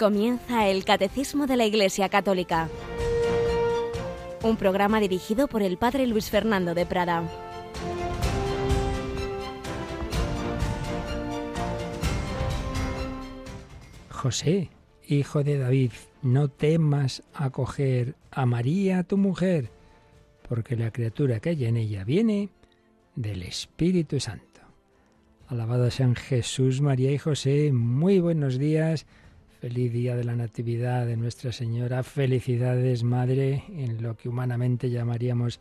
Comienza el Catecismo de la Iglesia Católica, un programa dirigido por el Padre Luis Fernando de Prada. José, hijo de David, no temas acoger a María, tu mujer, porque la criatura que hay en ella viene del Espíritu Santo. Alabado sean Jesús, María y José. Muy buenos días. Feliz día de la Natividad de Nuestra Señora. Felicidades, Madre, en lo que humanamente llamaríamos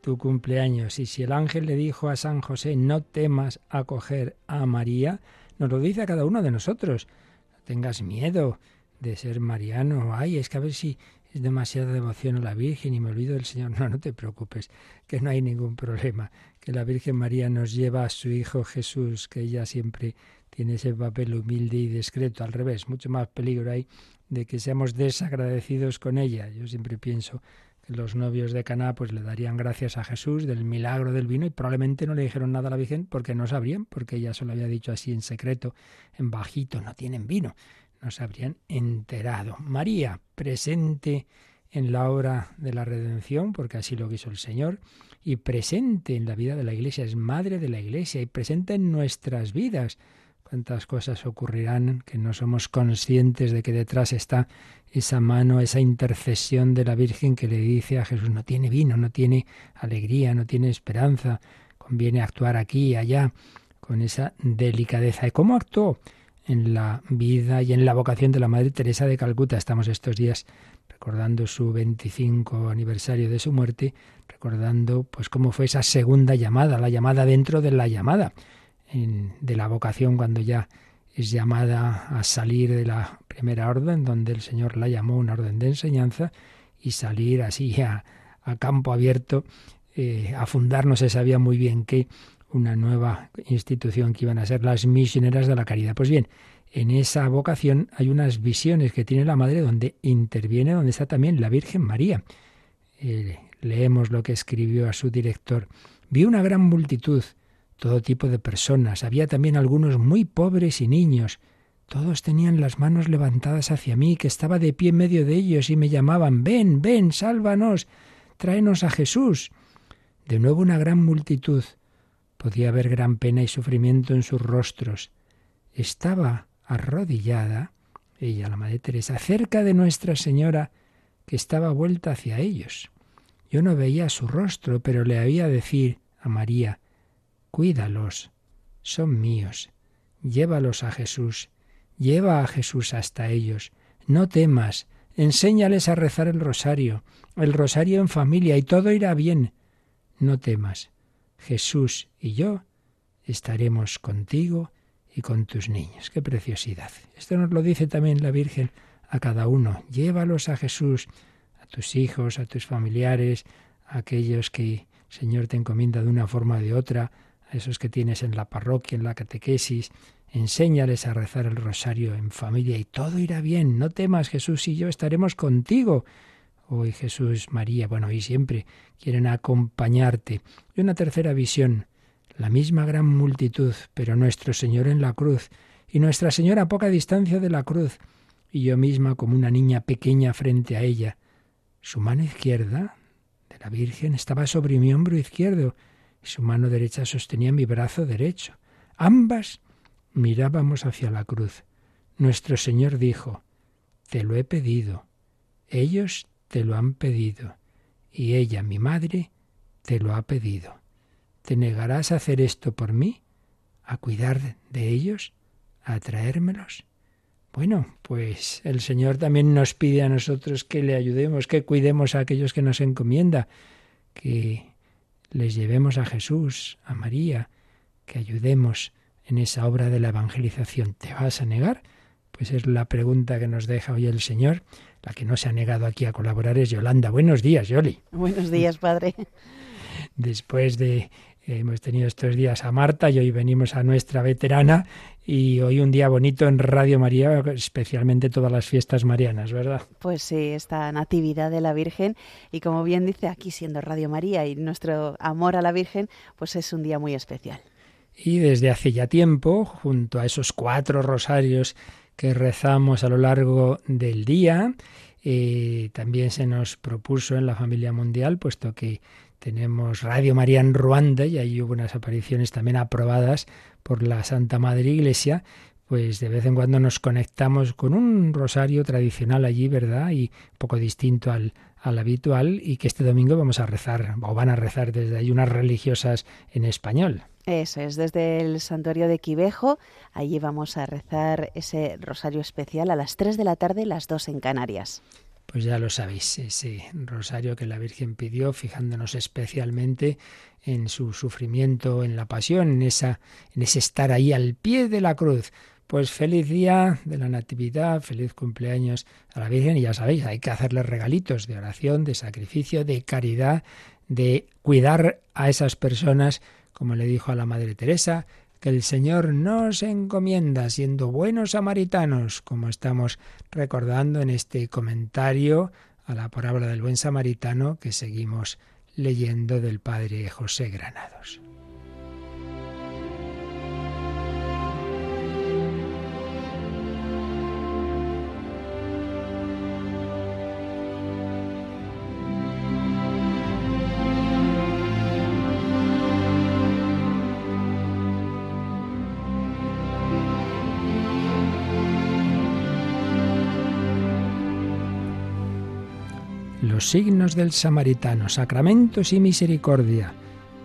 tu cumpleaños. Y si el ángel le dijo a San José, no temas acoger a María, nos lo dice a cada uno de nosotros. No tengas miedo de ser mariano. Ay, es que a ver si es demasiada devoción a la Virgen y me olvido del Señor. No, no te preocupes, que no hay ningún problema que la Virgen María nos lleva a su Hijo Jesús, que ella siempre tiene ese papel humilde y discreto. Al revés, mucho más peligro hay de que seamos desagradecidos con ella. Yo siempre pienso que los novios de Caná pues le darían gracias a Jesús del milagro del vino y probablemente no le dijeron nada a la Virgen porque no sabrían, porque ella solo había dicho así en secreto, en bajito, no tienen vino. No se habrían enterado. María, presente en la obra de la redención, porque así lo quiso el Señor, y presente en la vida de la Iglesia, es madre de la Iglesia y presente en nuestras vidas. Cuántas cosas ocurrirán que no somos conscientes de que detrás está esa mano, esa intercesión de la Virgen que le dice a Jesús, no tiene vino, no tiene alegría, no tiene esperanza, conviene actuar aquí y allá, con esa delicadeza. ¿Y cómo actuó en la vida y en la vocación de la Madre Teresa de Calcuta? Estamos estos días recordando su 25 aniversario de su muerte, recordando pues cómo fue esa segunda llamada, la llamada dentro de la llamada, de la vocación cuando ya es llamada a salir de la primera orden, donde el Señor la llamó una orden de enseñanza, y salir así a, campo abierto, eh, a fundar, no se sabía muy bien qué, una nueva institución que iban a ser las misioneras de la caridad. Pues bien, en esa vocación hay unas visiones que tiene la Madre donde interviene, donde está también la Virgen María. Eh, leemos lo que escribió a su director. Vi una gran multitud, todo tipo de personas. Había también algunos muy pobres y niños. Todos tenían las manos levantadas hacia mí, que estaba de pie en medio de ellos, y me llamaban Ven, ven, sálvanos, tráenos a Jesús. De nuevo una gran multitud. Podía ver gran pena y sufrimiento en sus rostros. Estaba arrodillada, ella, la Madre Teresa, cerca de Nuestra Señora, que estaba vuelta hacia ellos. Yo no veía su rostro, pero le había decir a María, Cuídalos, son míos, llévalos a Jesús, lleva a Jesús hasta ellos, no temas, enséñales a rezar el rosario, el rosario en familia, y todo irá bien. No temas, Jesús y yo estaremos contigo y con tus niños. Qué preciosidad. Esto nos lo dice también la Virgen a cada uno. Llévalos a Jesús, a tus hijos, a tus familiares, a aquellos que Señor te encomienda de una forma o de otra, esos que tienes en la parroquia, en la catequesis. Enséñales a rezar el rosario en familia y todo irá bien. No temas, Jesús y yo estaremos contigo. Hoy Jesús, María, bueno, y siempre quieren acompañarte. Y una tercera visión la misma gran multitud, pero nuestro Señor en la cruz, y Nuestra Señora a poca distancia de la cruz, y yo misma como una niña pequeña frente a ella. Su mano izquierda de la Virgen estaba sobre mi hombro izquierdo, su mano derecha sostenía mi brazo derecho. Ambas mirábamos hacia la cruz. Nuestro Señor dijo, Te lo he pedido, ellos te lo han pedido, y ella, mi madre, te lo ha pedido. ¿Te negarás a hacer esto por mí? ¿A cuidar de ellos? ¿A traérmelos? Bueno, pues el Señor también nos pide a nosotros que le ayudemos, que cuidemos a aquellos que nos encomienda, que les llevemos a Jesús, a María, que ayudemos en esa obra de la evangelización. ¿Te vas a negar? Pues es la pregunta que nos deja hoy el Señor. La que no se ha negado aquí a colaborar es Yolanda. Buenos días, Yoli. Buenos días, Padre. Después de Hemos tenido estos días a Marta y hoy venimos a nuestra veterana y hoy un día bonito en Radio María, especialmente todas las fiestas marianas, ¿verdad? Pues sí, esta Natividad de la Virgen y como bien dice aquí siendo Radio María y nuestro amor a la Virgen, pues es un día muy especial. Y desde hace ya tiempo, junto a esos cuatro rosarios que rezamos a lo largo del día. y también se nos propuso en la familia mundial, puesto que tenemos Radio María en Ruanda y ahí hubo unas apariciones también aprobadas por la Santa Madre Iglesia, pues de vez en cuando nos conectamos con un rosario tradicional allí, ¿verdad? Y poco distinto al, al habitual y que este domingo vamos a rezar, o van a rezar desde ahí unas religiosas en español. Eso es, desde el santuario de Quivejo, allí vamos a rezar ese rosario especial a las 3 de la tarde, las 2 en Canarias. Pues ya lo sabéis, ese rosario que la Virgen pidió, fijándonos especialmente en su sufrimiento, en la pasión, en esa, en ese estar ahí al pie de la cruz. Pues feliz día de la Natividad, feliz cumpleaños a la Virgen y ya sabéis, hay que hacerle regalitos de oración, de sacrificio, de caridad, de cuidar a esas personas, como le dijo a la Madre Teresa, el Señor nos encomienda siendo buenos samaritanos, como estamos recordando en este comentario a la parábola del buen samaritano que seguimos leyendo del Padre José Granados. Los signos del samaritano, sacramentos y misericordia,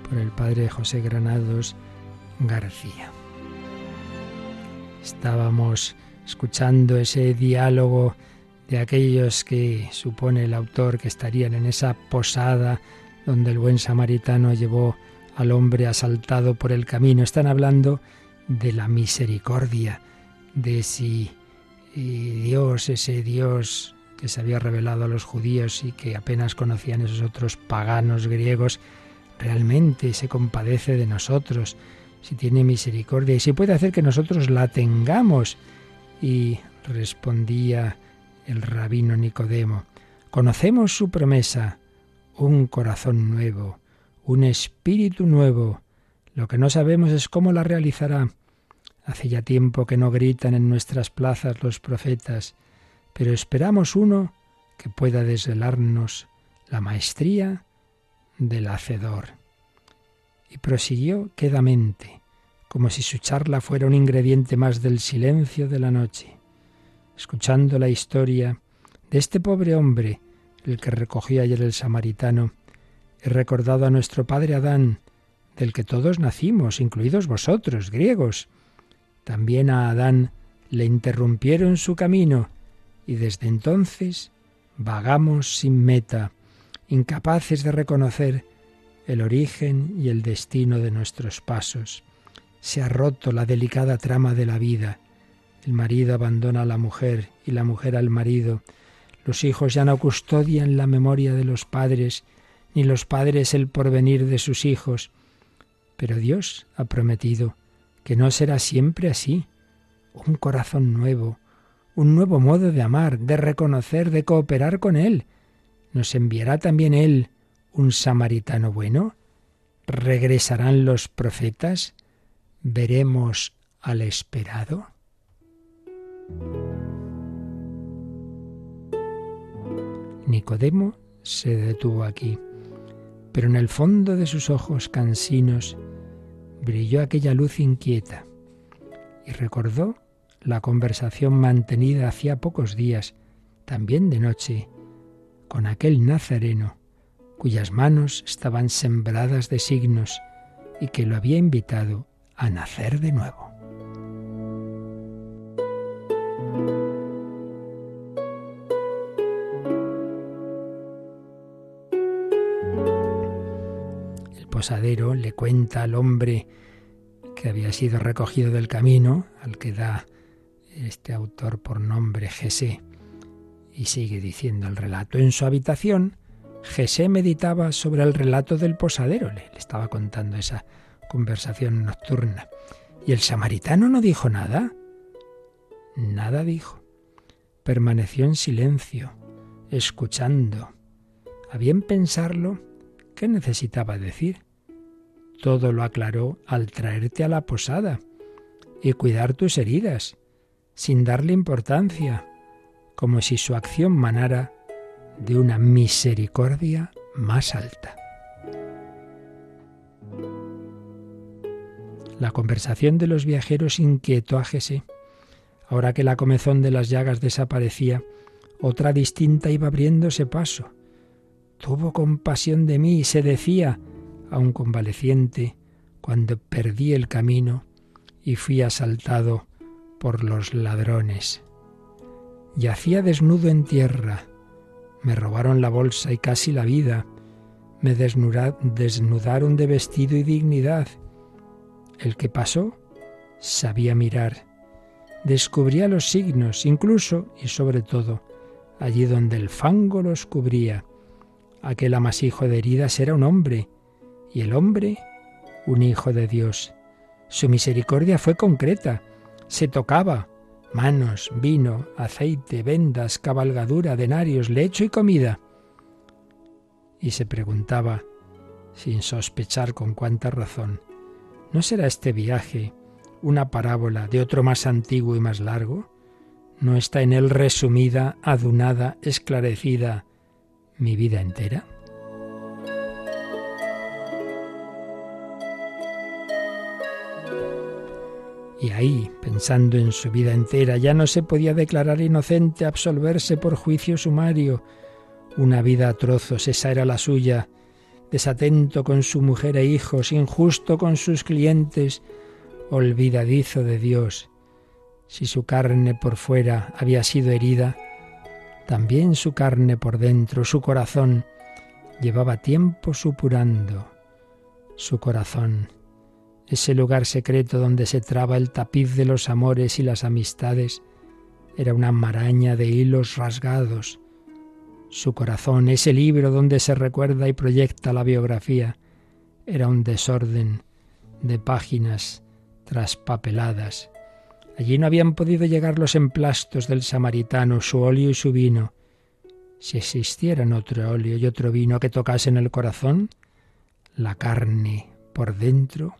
por el padre José Granados García. Estábamos escuchando ese diálogo de aquellos que supone el autor que estarían en esa posada donde el buen samaritano llevó al hombre asaltado por el camino. Están hablando de la misericordia, de si Dios, ese Dios que se había revelado a los judíos y que apenas conocían esos otros paganos griegos, realmente se compadece de nosotros, si tiene misericordia y si puede hacer que nosotros la tengamos. Y respondía el rabino Nicodemo, conocemos su promesa, un corazón nuevo, un espíritu nuevo. Lo que no sabemos es cómo la realizará. Hace ya tiempo que no gritan en nuestras plazas los profetas, pero esperamos uno que pueda desvelarnos la maestría del hacedor. Y prosiguió quedamente, como si su charla fuera un ingrediente más del silencio de la noche, escuchando la historia de este pobre hombre, el que recogió ayer el samaritano, he recordado a nuestro padre Adán, del que todos nacimos, incluidos vosotros, griegos. También a Adán le interrumpieron su camino, y desde entonces vagamos sin meta, incapaces de reconocer el origen y el destino de nuestros pasos. Se ha roto la delicada trama de la vida. El marido abandona a la mujer y la mujer al marido. Los hijos ya no custodian la memoria de los padres, ni los padres el porvenir de sus hijos. Pero Dios ha prometido que no será siempre así. Un corazón nuevo, un nuevo modo de amar, de reconocer, de cooperar con Él. ¿Nos enviará también Él un samaritano bueno? ¿Regresarán los profetas? ¿Veremos al esperado? Nicodemo se detuvo aquí, pero en el fondo de sus ojos cansinos brilló aquella luz inquieta y recordó la conversación mantenida hacía pocos días, también de noche, con aquel nazareno, cuyas manos estaban sembradas de signos y que lo había invitado a nacer de nuevo. El posadero le cuenta al hombre que había sido recogido del camino, al que da este autor por nombre Jesé. Y sigue diciendo el relato. En su habitación, Jesé meditaba sobre el relato del posadero. Le, le estaba contando esa conversación nocturna. ¿Y el samaritano no dijo nada? Nada dijo. Permaneció en silencio, escuchando. A bien pensarlo, ¿qué necesitaba decir? Todo lo aclaró al traerte a la posada y cuidar tus heridas sin darle importancia, como si su acción manara de una misericordia más alta. La conversación de los viajeros inquietó a Jesé. Ahora que la comezón de las llagas desaparecía, otra distinta iba abriéndose paso. Tuvo compasión de mí, se decía, aun convaleciente, cuando perdí el camino y fui asaltado por los ladrones. Yacía desnudo en tierra, me robaron la bolsa y casi la vida, me desnudaron de vestido y dignidad. El que pasó sabía mirar, descubría los signos, incluso y sobre todo, allí donde el fango los cubría. Aquel amasijo de heridas era un hombre, y el hombre un hijo de Dios. Su misericordia fue concreta, se tocaba, manos, vino, aceite, vendas, cabalgadura, denarios, lecho y comida. Y se preguntaba, sin sospechar con cuánta razón, ¿no será este viaje una parábola de otro más antiguo y más largo? ¿No está en él resumida, adunada, esclarecida mi vida entera? Y ahí, pensando en su vida entera, ya no se podía declarar inocente, absolverse por juicio sumario. Una vida a trozos, esa era la suya, desatento con su mujer e hijos, injusto con sus clientes, olvidadizo de Dios. Si su carne por fuera había sido herida, también su carne por dentro, su corazón, llevaba tiempo supurando. Su corazón ese lugar secreto donde se traba el tapiz de los amores y las amistades, era una maraña de hilos rasgados. Su corazón, ese libro donde se recuerda y proyecta la biografía, era un desorden de páginas traspapeladas. Allí no habían podido llegar los emplastos del samaritano, su óleo y su vino. Si existieran otro óleo y otro vino que tocasen el corazón, la carne por dentro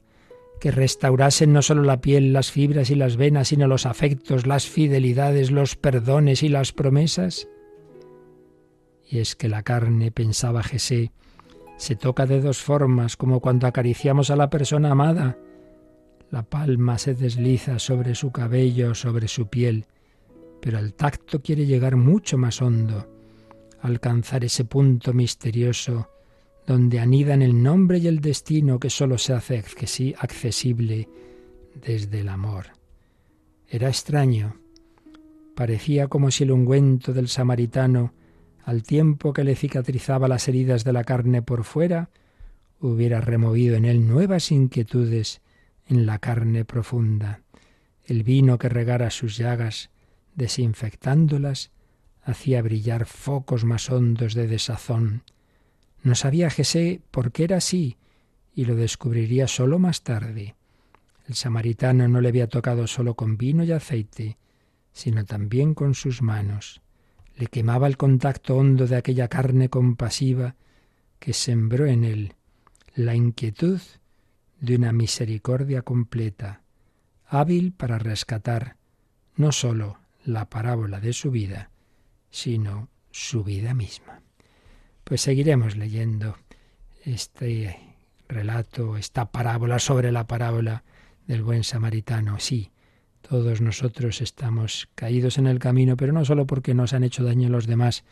que restaurasen no solo la piel, las fibras y las venas, sino los afectos, las fidelidades, los perdones y las promesas? Y es que la carne, pensaba Jesé, se toca de dos formas, como cuando acariciamos a la persona amada. La palma se desliza sobre su cabello, sobre su piel, pero el tacto quiere llegar mucho más hondo, alcanzar ese punto misterioso donde anidan el nombre y el destino que sólo se hace accesible desde el amor. Era extraño. Parecía como si el ungüento del samaritano, al tiempo que le cicatrizaba las heridas de la carne por fuera, hubiera removido en él nuevas inquietudes en la carne profunda. El vino que regara sus llagas, desinfectándolas, hacía brillar focos más hondos de desazón. No sabía Jesé por qué era así, y lo descubriría solo más tarde. El samaritano no le había tocado solo con vino y aceite, sino también con sus manos. Le quemaba el contacto hondo de aquella carne compasiva que sembró en él la inquietud de una misericordia completa, hábil para rescatar no sólo la parábola de su vida, sino su vida misma. Pues seguiremos leyendo este relato, esta parábola sobre la parábola del buen samaritano. Sí, todos nosotros estamos caídos en el camino, pero no solo porque nos han hecho daño a los demás,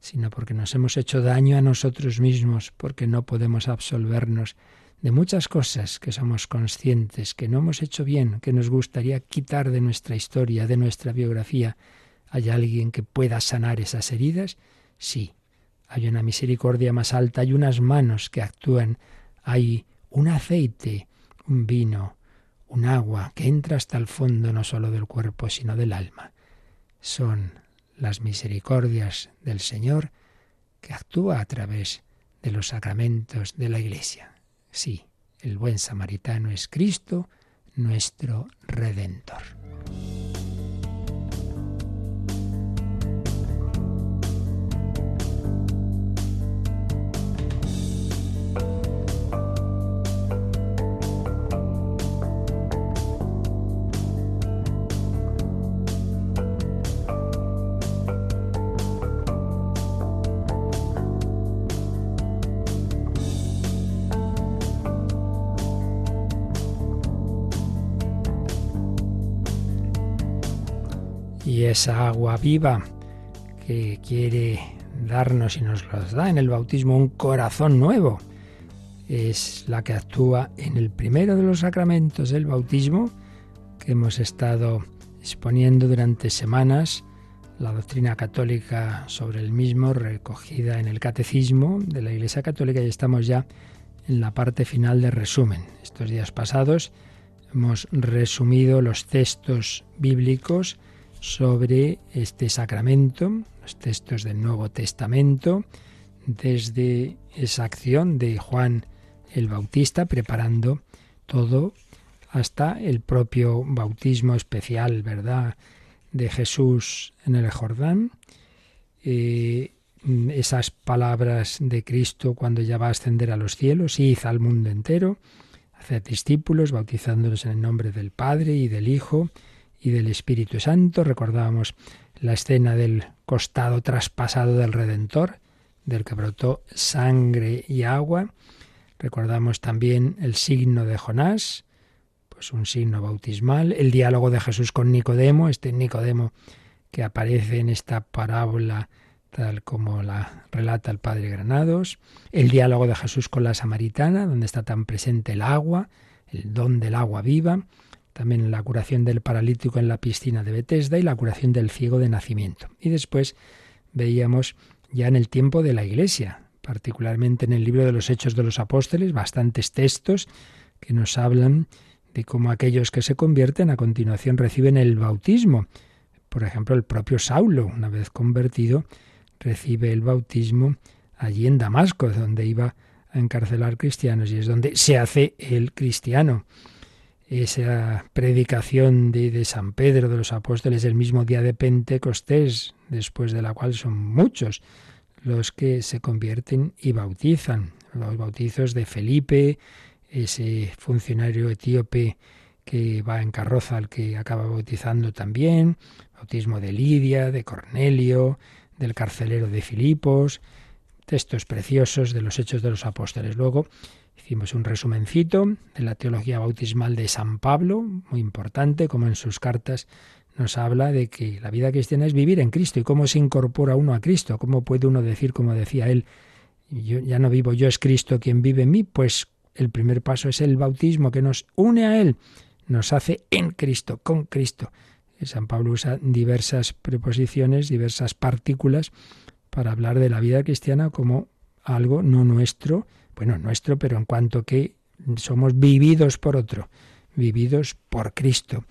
sino porque nos hemos hecho daño a nosotros mismos, porque no podemos absolvernos de muchas cosas que somos conscientes que no hemos hecho bien, que nos gustaría quitar de nuestra historia, de nuestra biografía. ¿Hay alguien que pueda sanar esas heridas? Sí, hay una misericordia más alta, hay unas manos que actúan, hay un aceite, un vino, un agua que entra hasta el fondo no solo del cuerpo, sino del alma. Son las misericordias del Señor que actúa a través de los sacramentos de la Iglesia. Sí, el buen samaritano es Cristo, nuestro Redentor. Esa agua viva que quiere darnos y nos los da en el bautismo un corazón nuevo, es la que actúa en el primero de los sacramentos del bautismo que hemos estado exponiendo durante semanas la doctrina católica sobre el mismo recogida en el catecismo de la Iglesia Católica y estamos ya en la parte final de resumen. Estos días pasados hemos resumido los textos bíblicos sobre este sacramento, los textos del Nuevo Testamento, desde esa acción de Juan el Bautista preparando todo hasta el propio bautismo especial, ¿verdad?, de Jesús en el Jordán. Eh, esas palabras de Cristo cuando ya va a ascender a los cielos, id al mundo entero, hacer discípulos, bautizándolos en el nombre del Padre y del Hijo y del Espíritu Santo. Recordábamos la escena del costado traspasado del Redentor, del que brotó sangre y agua. Recordamos también el signo de Jonás, pues un signo bautismal, el diálogo de Jesús con Nicodemo, este Nicodemo que aparece en esta parábola tal como la relata el padre Granados, el diálogo de Jesús con la samaritana, donde está tan presente el agua, el don del agua viva, también la curación del paralítico en la piscina de Bethesda y la curación del ciego de nacimiento. Y después veíamos ya en el tiempo de la Iglesia, particularmente en el libro de los Hechos de los Apóstoles, bastantes textos que nos hablan de cómo aquellos que se convierten a continuación reciben el bautismo. Por ejemplo, el propio Saulo, una vez convertido, recibe el bautismo allí en Damasco, donde iba a encarcelar cristianos y es donde se hace el cristiano. Esa predicación de, San Pedro, de los apóstoles, el mismo día de Pentecostés, después de la cual son muchos los que se convierten y bautizan. Los bautizos de Felipe, ese funcionario etíope que va en carroza al que acaba bautizando también, bautismo de Lidia, de Cornelio, del carcelero de Filipos, textos preciosos de los Hechos de los Apóstoles. Luego hicimos un resumencito de la teología bautismal de San Pablo, muy importante, como en sus cartas nos habla de que la vida cristiana es vivir en Cristo y cómo se incorpora uno a Cristo, cómo puede uno decir, como decía él, yo ya no vivo yo, es Cristo quien vive en mí, pues el primer paso es el bautismo que nos une a Él, nos hace en Cristo, con Cristo. San Pablo usa diversas preposiciones, diversas partículas para hablar de la vida cristiana como algo no nuestro, bueno, nuestro, pero en cuanto que somos vividos por otro, vividos por Cristo.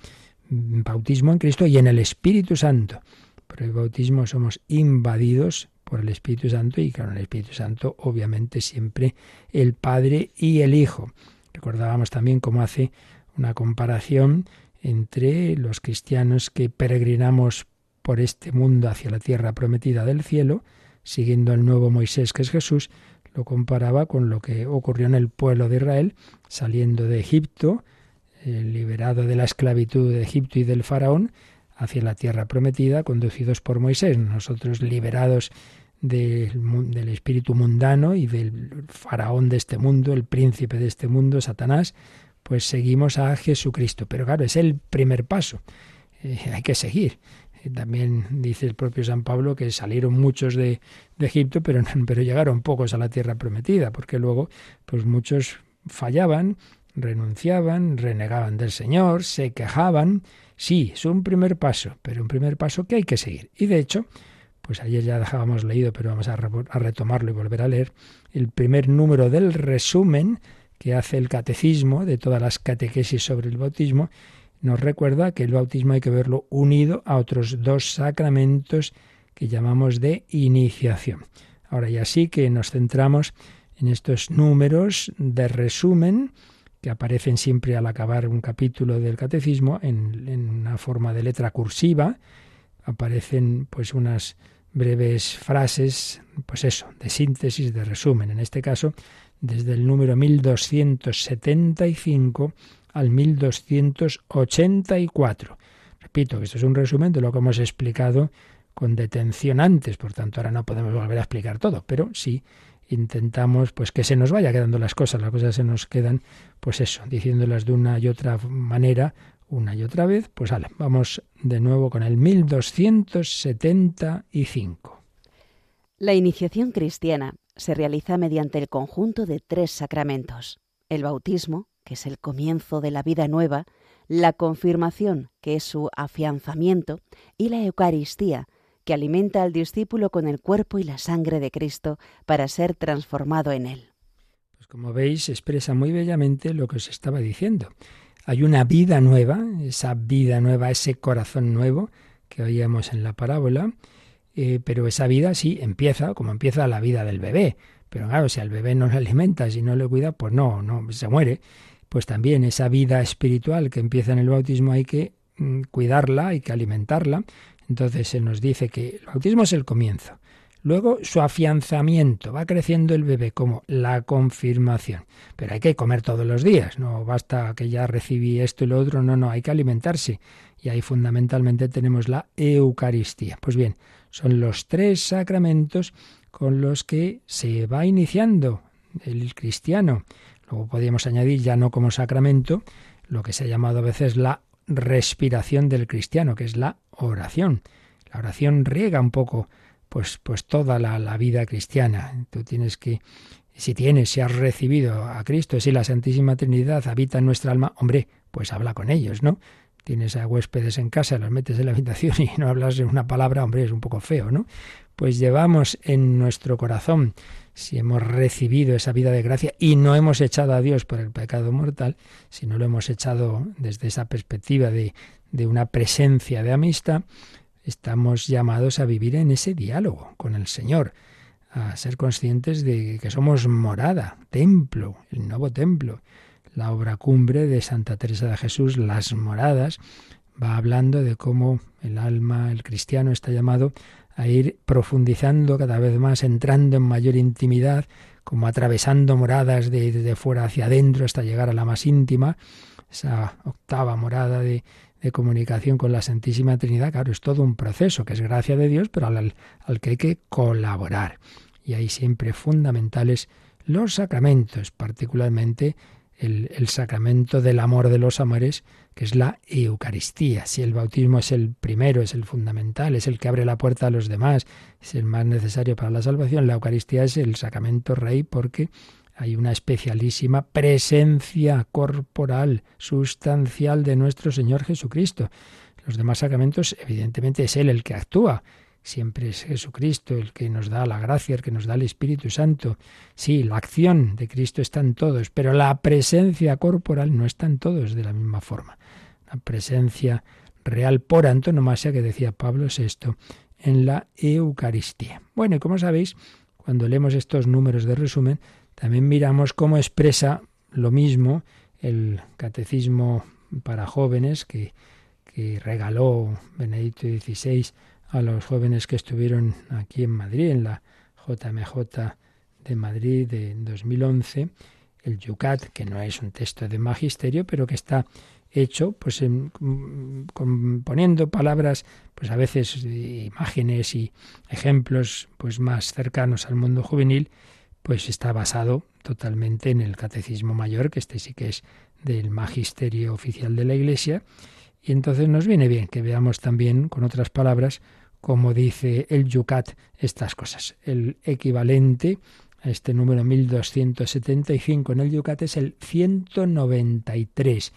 Bautismo en Cristo y en el Espíritu Santo. Por el bautismo somos invadidos por el Espíritu Santo y con el Espíritu Santo obviamente siempre el Padre y el Hijo. Recordábamos también cómo hace una comparación entre los cristianos que peregrinamos por este mundo hacia la tierra prometida del cielo, siguiendo el nuevo Moisés que es Jesús, lo comparaba con lo que ocurrió en el pueblo de Israel, saliendo de Egipto, eh, liberado de la esclavitud de Egipto y del faraón, hacia la tierra prometida, conducidos por Moisés. Nosotros liberados del, del espíritu mundano y del faraón de este mundo, el príncipe de este mundo, Satanás, pues seguimos a Jesucristo. Pero claro, es el primer paso. Eh, hay que seguir. Eh, también dice el propio San Pablo que salieron muchos de, de Egipto, pero, pero llegaron pocos a la tierra prometida, porque luego pues muchos fallaban, renunciaban, renegaban del Señor, se quejaban. Sí, es un primer paso, pero un primer paso que hay que seguir. Y de hecho, pues ayer ya dejábamos leído, pero vamos a, a retomarlo y volver a leer, el primer número del resumen que hace el catecismo de todas las catequesis sobre el bautismo, nos recuerda que el bautismo hay que verlo unido a otros dos sacramentos que llamamos de iniciación. Ahora ya sí que nos centramos en estos números de resumen que aparecen siempre al acabar un capítulo del catecismo en, una forma de letra cursiva. Aparecen pues unas breves frases, pues eso, de síntesis, de resumen. En este caso, desde el número 1275 al 1284. Repito que esto es un resumen de lo que hemos explicado con detención antes, por tanto ahora no podemos volver a explicar todo, pero sí intentamos pues que se nos vaya quedando las cosas, las cosas se nos quedan pues eso, diciéndolas de una y otra manera una y otra vez, pues vale, vamos de nuevo con el 1275. La iniciación cristiana se realiza mediante el conjunto de tres sacramentos. El bautismo, que es el comienzo de la vida nueva, la confirmación, que es su afianzamiento, y la Eucaristía, que alimenta al discípulo con el cuerpo y la sangre de Cristo para ser transformado en él. Pues como veis, expresa muy bellamente lo que os estaba diciendo. Hay una vida nueva, esa vida nueva, ese corazón nuevo que oíamos en la parábola, eh, pero esa vida sí empieza como empieza la vida del bebé. Pero claro, si al bebé no le alimenta, si no le cuida, pues no, no, se muere. Pues también esa vida espiritual que empieza en el bautismo hay que mm, cuidarla, hay que alimentarla. Entonces se nos dice que el bautismo es el comienzo. Luego su afianzamiento, va creciendo el bebé como la confirmación. Pero hay que comer todos los días, no basta que ya recibí esto y lo otro, no, no, hay que alimentarse. Y ahí fundamentalmente tenemos la Eucaristía. Pues bien, son los tres sacramentos con los que se va iniciando el cristiano. Luego podríamos añadir, ya no como sacramento, lo que se ha llamado a veces la respiración del cristiano, que es la oración. La oración riega un poco pues, pues toda la, la vida cristiana. Tú tienes que, si tienes, si has recibido a Cristo, si la Santísima Trinidad habita en nuestra alma, hombre, pues habla con ellos, ¿no? Tienes a huéspedes en casa, los metes en la habitación y no hablas una palabra, hombre, es un poco feo, ¿no? Pues llevamos en nuestro corazón, si hemos recibido esa vida de gracia y no hemos echado a Dios por el pecado mortal, si no lo hemos echado desde esa perspectiva de, de una presencia de amistad, estamos llamados a vivir en ese diálogo con el Señor, a ser conscientes de que somos morada, templo, el nuevo templo. La obra cumbre de Santa Teresa de Jesús, Las Moradas, va hablando de cómo el alma, el cristiano, está llamado a ir profundizando cada vez más, entrando en mayor intimidad, como atravesando moradas de, de fuera hacia adentro hasta llegar a la más íntima, esa octava morada de, de comunicación con la Santísima Trinidad, claro, es todo un proceso que es gracia de Dios, pero al, al que hay que colaborar. Y ahí siempre fundamentales los sacramentos, particularmente el, sacramento del amor de los amores, que es la Eucaristía. Si el bautismo es el primero, es el fundamental, es el que abre la puerta a los demás, es el más necesario para la salvación, la Eucaristía es el sacramento rey porque hay una especialísima presencia corporal, sustancial de nuestro Señor Jesucristo. Los demás sacramentos, evidentemente, es Él el que actúa. Siempre es Jesucristo el que nos da la gracia, el que nos da el Espíritu Santo. Sí, la acción de Cristo está en todos, pero la presencia corporal no está en todos de la misma forma. La presencia real por antonomasia que decía Pablo VI en la Eucaristía. Bueno, y como sabéis, cuando leemos estos números de resumen, también miramos cómo expresa lo mismo el catecismo para jóvenes que, que regaló Benedicto XVI a los jóvenes que estuvieron aquí en Madrid, en la JMJ de Madrid de 2011, el Yucat, que no es un texto de magisterio, pero que está hecho pues en, poniendo palabras pues a veces imágenes y ejemplos pues más cercanos al mundo juvenil pues está basado totalmente en el Catecismo Mayor, que este sí que es del Magisterio Oficial de la Iglesia, y entonces nos viene bien que veamos también, con otras palabras, cómo dice el Yucat estas cosas. El equivalente a este número 1275 en el Yucat es el 193.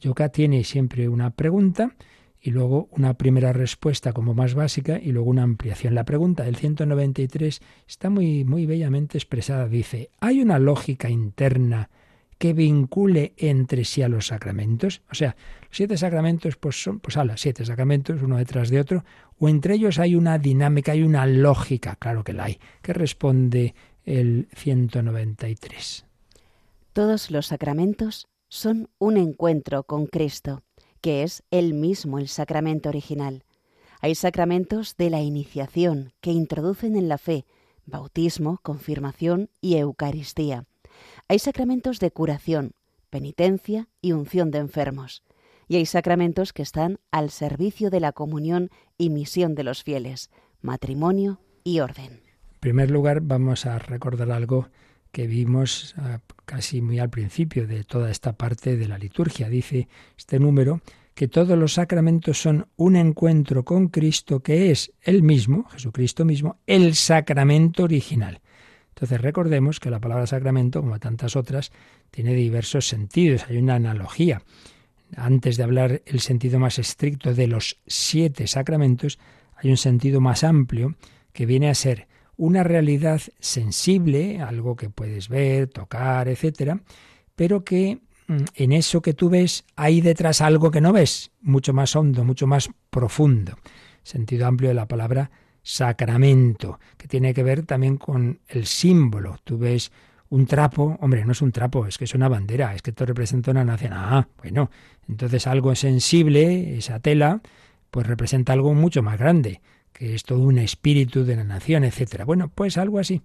Yucat tiene siempre una pregunta y luego una primera respuesta como más básica y luego una ampliación. La pregunta del 193 está muy, muy bellamente expresada. Dice, ¿hay una lógica interna que vincule entre sí a los sacramentos? O sea, los siete sacramentos pues son, pues ala, siete sacramentos uno detrás de otro, o entre ellos hay una dinámica, hay una lógica, claro que la hay. ¿Qué responde el 193? Todos los sacramentos son un encuentro con Cristo que es el mismo el sacramento original. Hay sacramentos de la iniciación que introducen en la fe bautismo, confirmación y Eucaristía. Hay sacramentos de curación, penitencia y unción de enfermos. Y hay sacramentos que están al servicio de la comunión y misión de los fieles, matrimonio y orden. En primer lugar, vamos a recordar algo que vimos ah, casi muy al principio de toda esta parte de la liturgia. Dice este número que todos los sacramentos son un encuentro con Cristo que es el mismo, Jesucristo mismo, el sacramento original. Entonces recordemos que la palabra sacramento, como tantas otras, tiene diversos sentidos, hay una analogía. Antes de hablar el sentido más estricto de los siete sacramentos, hay un sentido más amplio que viene a ser una realidad sensible, algo que puedes ver, tocar, etcétera, pero que mm, en eso que tú ves hay detrás algo que no ves, mucho más hondo, mucho más profundo. Sentido amplio de la palabra sacramento, que tiene que ver también con el símbolo. Tú ves un trapo, hombre, no es un trapo, es que es una bandera, es que esto representa una nación. Ah, bueno, entonces algo sensible, esa tela, pues representa algo mucho más grande que es todo un espíritu de la nación, etcétera. Bueno, pues algo así.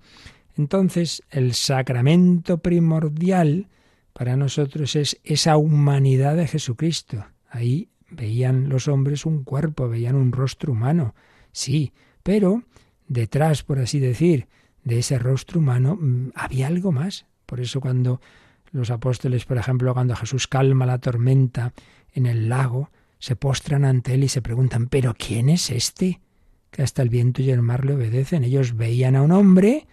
Entonces, el sacramento primordial para nosotros es esa humanidad de Jesucristo. Ahí veían los hombres un cuerpo, veían un rostro humano, sí, pero detrás, por así decir, de ese rostro humano mm, había algo más. Por eso cuando los apóstoles, por ejemplo, cuando Jesús calma la tormenta en el lago, se postran ante él y se preguntan, ¿pero quién es este? que hasta el viento y el mar le obedecen. Ellos veían a un hombre,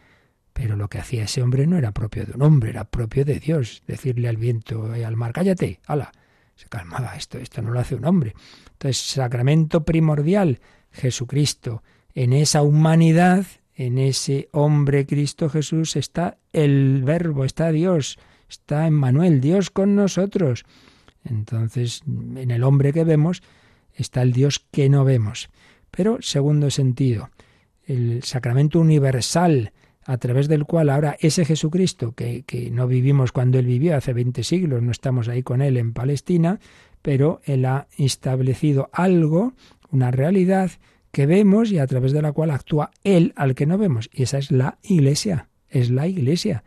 pero lo que hacía ese hombre no era propio de un hombre, era propio de Dios. Decirle al viento y al mar, cállate, hala, se calmaba, esto, esto no lo hace un hombre. Entonces, sacramento primordial, Jesucristo. En esa humanidad, en ese hombre Cristo Jesús, está el Verbo, está Dios, está Emmanuel, Dios con nosotros. Entonces, en el hombre que vemos, está el Dios que no vemos. Pero, segundo sentido, el sacramento universal a través del cual ahora ese Jesucristo, que, que, no vivimos cuando Él vivió hace 20 siglos, no estamos ahí con Él en Palestina, pero Él ha establecido algo, una realidad que vemos y a través de la cual actúa Él al que no vemos. Y esa es la Iglesia, es la Iglesia.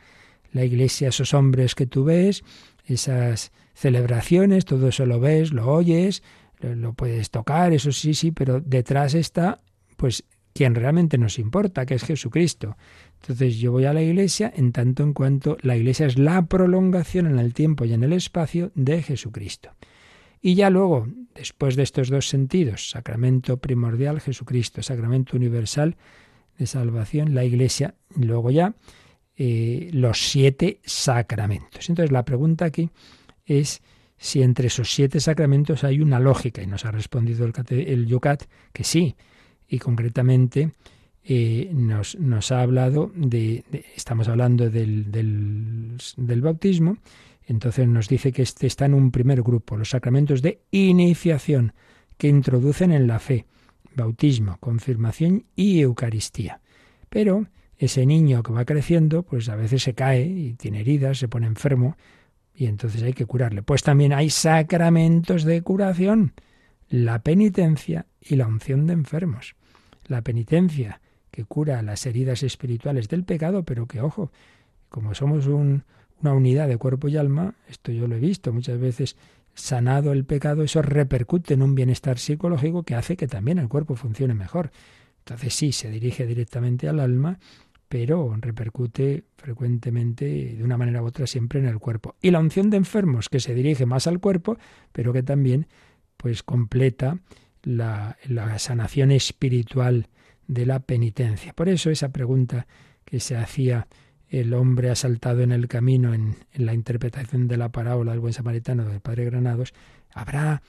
La Iglesia, esos hombres que tú ves, esas celebraciones, todo eso lo ves, lo oyes, lo puedes tocar, eso sí, sí, pero detrás está, pues, quien realmente nos importa, que es Jesucristo. Entonces yo voy a la iglesia en tanto en cuanto la iglesia es la prolongación en el tiempo y en el espacio de Jesucristo. Y ya luego, después de estos dos sentidos, sacramento primordial Jesucristo, sacramento universal de salvación, la iglesia, y luego ya eh, los siete sacramentos. Entonces la pregunta aquí es si entre esos siete sacramentos hay una lógica. Y nos ha respondido el, Yucat que sí. Y concretamente eh, nos, nos, ha hablado de, estamos hablando del, del, bautismo, entonces nos dice que este está en un primer grupo, los sacramentos de iniciación que introducen en la fe, bautismo, confirmación y Eucaristía. Pero ese niño que va creciendo, pues a veces se cae y tiene heridas, se pone enfermo, y entonces hay que curarle. Pues también hay sacramentos de curación, la penitencia y la unción de enfermos. La penitencia que cura las heridas espirituales del pecado, pero que, ojo, como somos una unidad de cuerpo y alma, esto yo lo he visto muchas veces, sanado el pecado, eso repercute en un bienestar psicológico que hace que también el cuerpo funcione mejor. Entonces sí, se dirige directamente al alma pero repercute frecuentemente de una manera u otra siempre en el cuerpo. Y la unción de enfermos, que se dirige más al cuerpo, pero que también pues completa la, sanación espiritual de la penitencia. Por eso esa pregunta que se hacía el hombre asaltado en el camino en, la interpretación de la parábola del buen samaritano del padre Granados, ¿habrá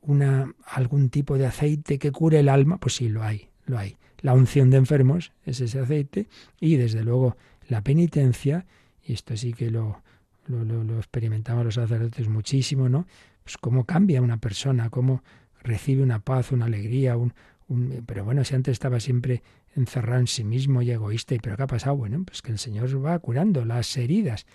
una, algún tipo de aceite que cure el alma? Pues sí, lo hay, lo hay. La unción de enfermos es ese aceite y desde luego la penitencia, y esto sí que lo, lo, lo, los sacerdotes muchísimo, ¿no? Pues cómo cambia una persona, cómo recibe una paz, una alegría, un, un, pero bueno, si antes estaba siempre encerrado en sí mismo y egoísta, ¿y pero qué ha pasado? Bueno, pues que el Señor va curando las heridas,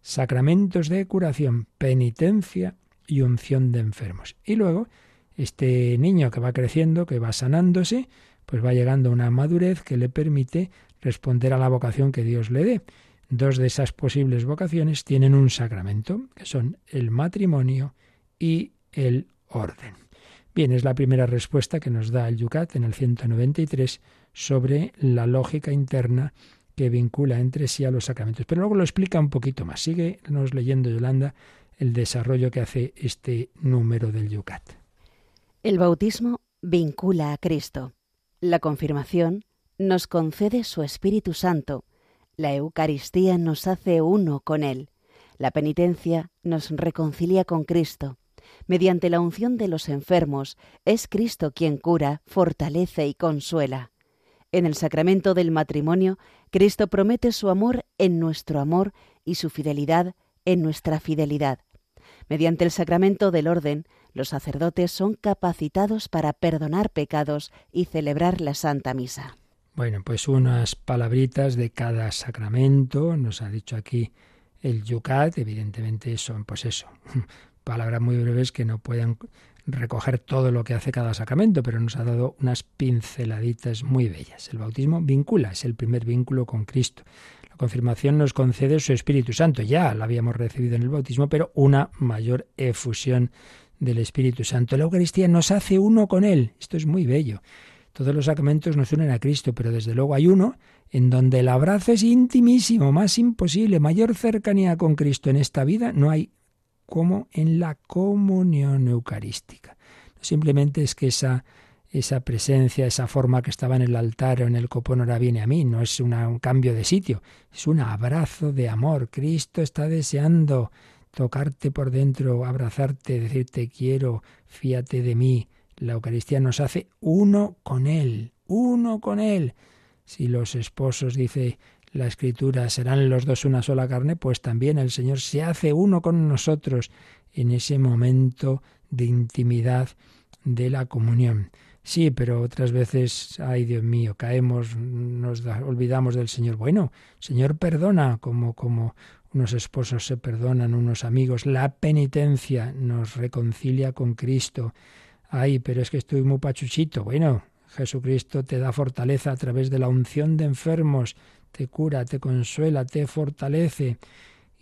sacramentos de curación, penitencia y unción de enfermos. Y luego, este niño que va creciendo, que va sanándose, pues va llegando a una madurez que le permite responder a la vocación que Dios le dé. Dos de esas posibles vocaciones tienen un sacramento, que son el matrimonio y el orden. Bien, es la primera respuesta que nos da el Yucat en el 193 sobre la lógica interna que vincula entre sí a los sacramentos. Pero luego lo explica un poquito más. Sigue nos leyendo Yolanda el desarrollo que hace este número del Yucat. El bautismo vincula a Cristo. La confirmación nos concede su Espíritu Santo. La Eucaristía nos hace uno con Él. La penitencia nos reconcilia con Cristo. Mediante la unción de los enfermos, es Cristo quien cura, fortalece y consuela. En el sacramento del matrimonio, Cristo promete su amor en nuestro amor y su fidelidad en nuestra fidelidad. Mediante el sacramento del orden, los sacerdotes son capacitados para perdonar pecados y celebrar la Santa Misa. Bueno, pues unas palabritas de cada sacramento, nos ha dicho aquí el Yucat, evidentemente son pues eso, palabras muy breves que no pueden recoger todo lo que hace cada sacramento, pero nos ha dado unas pinceladitas muy bellas. El bautismo vincula, es el primer vínculo con Cristo. La confirmación nos concede su Espíritu Santo, ya la habíamos recibido en el bautismo, pero una mayor efusión del Espíritu Santo. La Eucaristía nos hace uno con Él. Esto es muy bello. Todos los sacramentos nos unen a Cristo, pero desde luego hay uno en donde el abrazo es intimísimo, más imposible, mayor cercanía con Cristo en esta vida no hay como en la comunión eucarística. No simplemente es que esa, esa presencia, esa forma que estaba en el altar o en el copón ahora viene a mí, no es un cambio de sitio, es un abrazo de amor. Cristo está deseando tocarte por dentro, abrazarte, decirte quiero, fíate de mí. La Eucaristía nos hace uno con Él, uno con Él. Si los esposos, dice la Escritura, serán los dos una sola carne, pues también el Señor se hace uno con nosotros en ese momento de intimidad de la comunión. Sí, pero otras veces, ay Dios mío, caemos, nos olvidamos del Señor. Bueno, Señor perdona, como, como unos esposos se perdonan, unos amigos. La penitencia nos reconcilia con Cristo. Ay, pero es que estoy muy pachuchito. Bueno, Jesucristo te da fortaleza a través de la unción de enfermos, te cura, te consuela, te fortalece.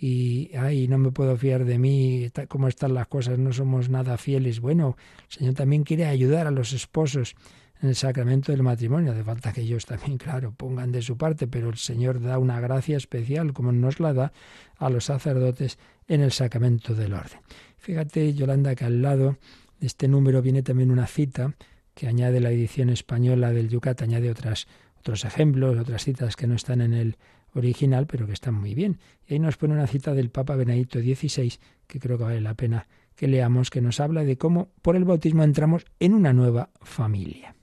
Y, ay, no me puedo fiar de mí, cómo están las cosas, no somos nada fieles. Bueno, el Señor también quiere ayudar a los esposos en el sacramento del matrimonio. Hace falta que ellos también, claro, pongan de su parte, pero el Señor da una gracia especial, como nos la da a los sacerdotes en el sacramento del orden. Fíjate, Yolanda, que al lado de este número viene también una cita que añade la edición española del Yucat, añade otras, otros ejemplos, otras citas que no están en el original, pero que están muy bien. Y ahí nos pone una cita del Papa Benedicto XVI, que creo que vale la pena que leamos, que nos habla de cómo por el bautismo entramos en una nueva familia.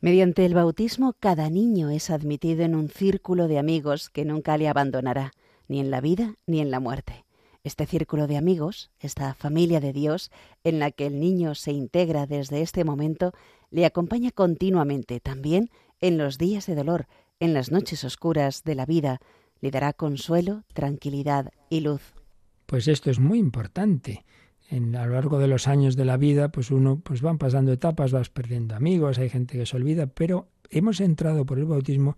Mediante el bautismo cada niño es admitido en un círculo de amigos que nunca le abandonará, ni en la vida ni en la muerte. Este círculo de amigos, esta familia de Dios, en la que el niño se integra desde este momento, le acompaña continuamente, también en los días de dolor, en las noches oscuras de la vida, le dará consuelo, tranquilidad y luz. Pues esto es muy importante en, a lo largo de los años de la vida, pues uno pues van pasando etapas, vas perdiendo amigos, hay gente que se olvida, pero hemos entrado por el bautismo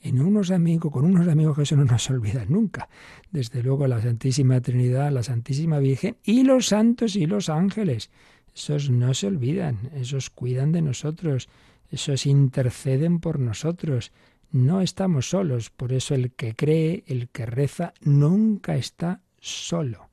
en unos amigos, con unos amigos que eso no nos olvida nunca. Desde luego la Santísima Trinidad, la Santísima Virgen y los santos y los ángeles. Esos no se olvidan, esos cuidan de nosotros, esos interceden por nosotros. No estamos solos, por eso el que cree, el que reza, nunca está solo.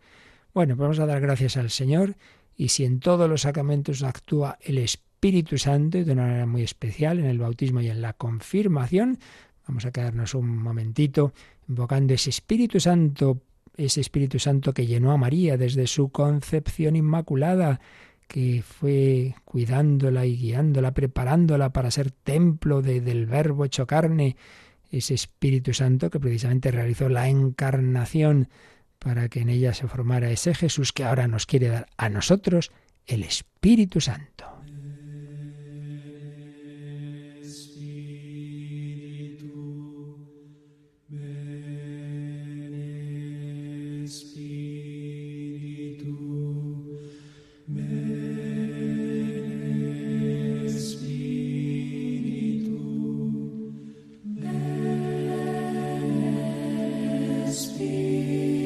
Bueno, pues vamos a dar gracias al Señor y si en todos los sacramentos actúa el Espíritu Santo de una manera muy especial en el bautismo y en la confirmación, vamos a quedarnos un momentito invocando ese Espíritu Santo, ese Espíritu Santo que llenó a María desde su concepción inmaculada, que fue cuidándola y guiándola, preparándola para ser templo del Verbo hecho carne, ese Espíritu Santo que precisamente realizó la encarnación para que en ella se formara ese Jesús que ahora nos quiere dar a nosotros el Espíritu Santo. see.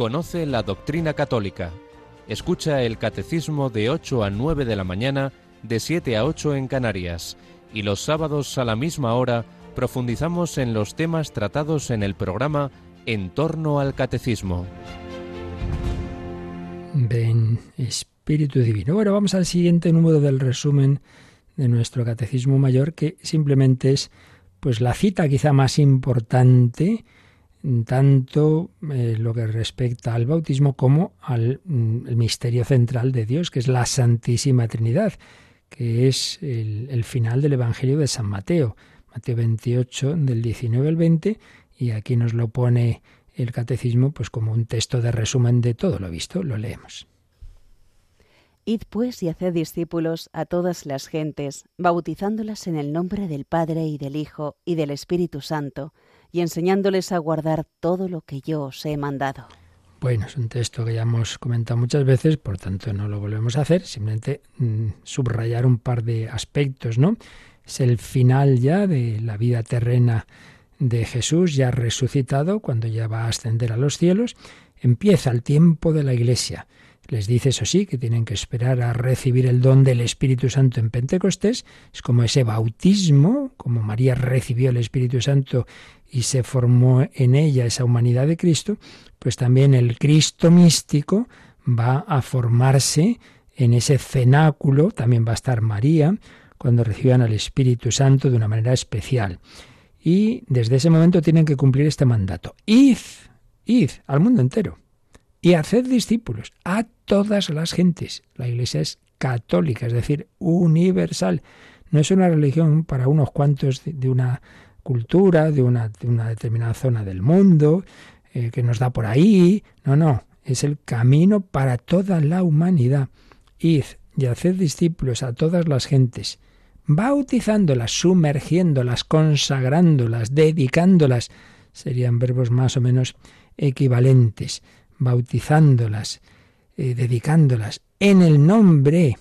Conoce la doctrina católica. Escucha el catecismo de 8 a 9 de la mañana, de 7 a 8 en Canarias. Y los sábados a la misma hora profundizamos en los temas tratados en el programa En torno al catecismo. Ven, Espíritu Divino. Bueno, vamos al siguiente número del resumen de nuestro catecismo mayor, que simplemente es pues la cita quizá más importante tanto eh, lo que respecta al bautismo como al mm, misterio central de Dios, que es la Santísima Trinidad, que es el, final del Evangelio de San Mateo, Mateo 28 del 19 al 20, y aquí nos lo pone el catecismo pues como un texto de resumen de todo lo visto, lo leemos. Id pues y haced discípulos a todas las gentes, bautizándolas en el nombre del Padre y del Hijo y del Espíritu Santo, y enseñándoles a guardar todo lo que yo os he mandado. Bueno, es un texto que ya hemos comentado muchas veces, por tanto no lo volvemos a hacer, simplemente mm, subrayar un par de aspectos, ¿no? Es el final ya de la vida terrena de Jesús, ya resucitado, cuando ya va a ascender a los cielos, empieza el tiempo de la Iglesia. Les dice, eso sí, que tienen que esperar a recibir el don del Espíritu Santo en Pentecostés. Es como ese bautismo, como María recibió el Espíritu Santo y se formó en ella esa humanidad de Cristo, pues también el Cristo místico va a formarse en ese cenáculo, también va a estar María, cuando reciban al Espíritu Santo de una manera especial. Y desde ese momento tienen que cumplir este mandato. Id, id al mundo entero y haced discípulos a todas las gentes. La Iglesia es católica, es decir, universal. No es una religión para unos cuantos de una cultura, de una, de una determinada zona del mundo, eh, que nos da por ahí. No, no, es el camino para toda la humanidad. Id y haced discípulos a todas las gentes, bautizándolas, sumergiéndolas, consagrándolas, dedicándolas. Serían verbos más o menos equivalentes bautizándolas, eh, dedicándolas en el nombre.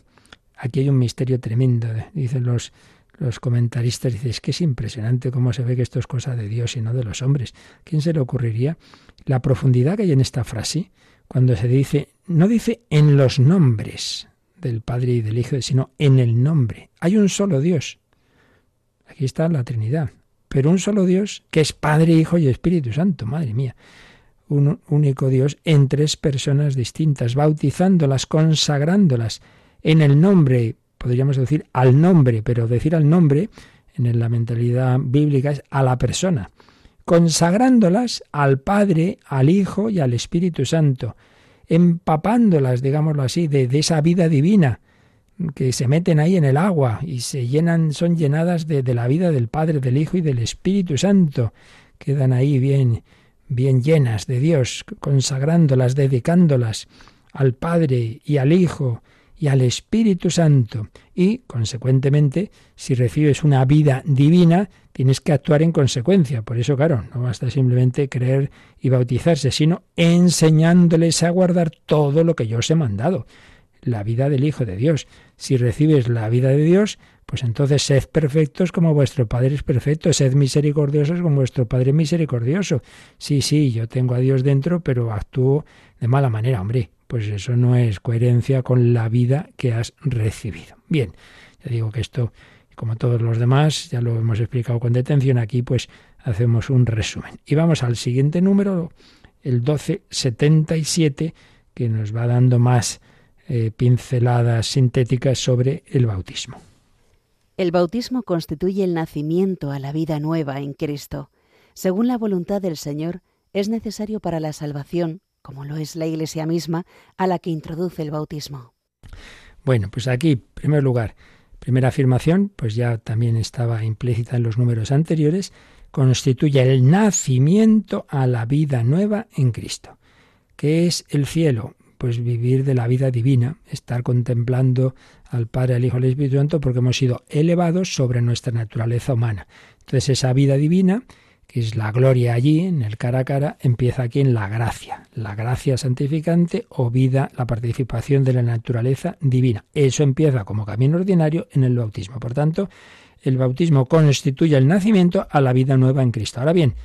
Aquí hay un misterio tremendo, dicen los, los comentaristas, dicen, es que es impresionante cómo se ve que esto es cosa de Dios y no de los hombres. ¿Quién se le ocurriría la profundidad que hay en esta frase cuando se dice, no dice en los nombres del Padre y del Hijo, sino en el nombre. Hay un solo Dios. Aquí está la Trinidad, pero un solo Dios que es Padre, Hijo y Espíritu Santo, madre mía un único Dios en tres personas distintas, bautizándolas, consagrándolas en el nombre, podríamos decir al nombre, pero decir al nombre en la mentalidad bíblica es a la persona, consagrándolas al Padre, al Hijo y al Espíritu Santo, empapándolas, digámoslo así, de, esa vida divina, que se meten ahí en el agua y se llenan, son llenadas de, de la vida del Padre, del Hijo y del Espíritu Santo. Quedan ahí bien, bien llenas de Dios, consagrándolas, dedicándolas al Padre y al Hijo y al Espíritu Santo. Y, consecuentemente, si recibes una vida divina, tienes que actuar en consecuencia. Por eso, claro, no basta simplemente creer y bautizarse, sino enseñándoles a guardar todo lo que yo os he mandado. La vida del Hijo de Dios. Si recibes la vida de Dios, pues entonces sed perfectos como vuestro Padre es perfecto, sed misericordiosos como vuestro Padre es misericordioso. Sí, sí, yo tengo a Dios dentro, pero actúo de mala manera, hombre pues eso no es coherencia con la vida que has recibido. Bien, ya digo que esto, como todos los demás, ya lo hemos explicado con detención, aquí pues hacemos un resumen. Y vamos al siguiente número, el 1277, que nos va dando más eh, pinceladas sintéticas sobre el bautismo. El bautismo constituye el nacimiento a la vida nueva en Cristo. Según la voluntad del Señor, es necesario para la salvación como lo es la Iglesia misma, a la que introduce el bautismo. Bueno, pues aquí, en primer lugar, primera afirmación, pues ya también estaba implícita en los números anteriores, constituye el nacimiento a la vida nueva en Cristo. ¿Qué es el cielo? Pues vivir de la vida divina, estar contemplando al Padre, al Hijo al Espíritu Santo, porque hemos sido elevados sobre nuestra naturaleza humana. Entonces esa vida divina que es la gloria allí, en el cara a cara, empieza aquí en la gracia, la gracia santificante o vida, la participación de la naturaleza divina. Eso empieza como camino ordinario en el bautismo. Por tanto, el bautismo constituye el nacimiento a la vida nueva en Cristo. Ahora bien,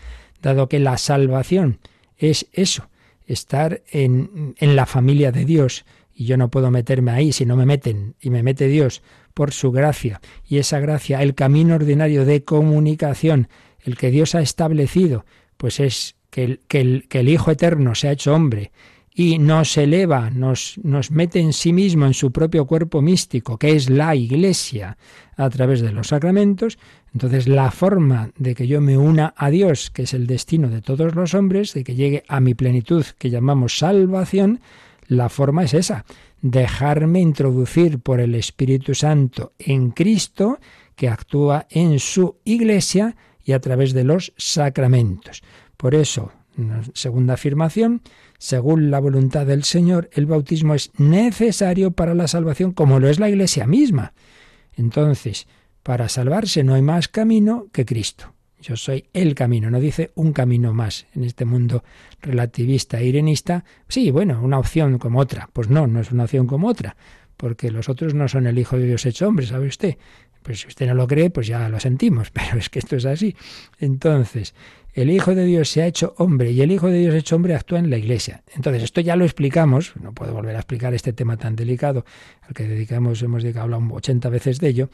dado que la salvación es eso, estar en, en la familia de Dios, y yo no puedo meterme ahí si no me meten, y me mete Dios por su gracia, y esa gracia, el camino ordinario de comunicación, el que Dios ha establecido, pues es que el, que el, que el Hijo Eterno se ha hecho hombre y nos eleva, nos, nos mete en sí mismo, en su propio cuerpo místico, que es la Iglesia, a través de los sacramentos, entonces la forma de que yo me una a Dios, que es el destino de todos los hombres, de que llegue a mi plenitud, que llamamos salvación, la forma es esa, dejarme introducir por el Espíritu Santo en Cristo, que actúa en su Iglesia, y a través de los sacramentos. Por eso, segunda afirmación, según la voluntad del Señor, el bautismo es necesario para la salvación, como lo es la Iglesia misma. Entonces, para salvarse no hay más camino que Cristo. Yo soy el camino, no dice un camino más en este mundo relativista e irenista. Sí, bueno, una opción como otra. Pues no, no es una opción como otra, porque los otros no son el Hijo de Dios hecho hombre, ¿sabe usted? Pues si usted no lo cree, pues ya lo sentimos, pero es que esto es así. Entonces, el Hijo de Dios se ha hecho hombre y el Hijo de Dios hecho hombre actúa en la Iglesia. Entonces, esto ya lo explicamos, no puedo volver a explicar este tema tan delicado al que dedicamos, hemos hablado 80 veces de ello,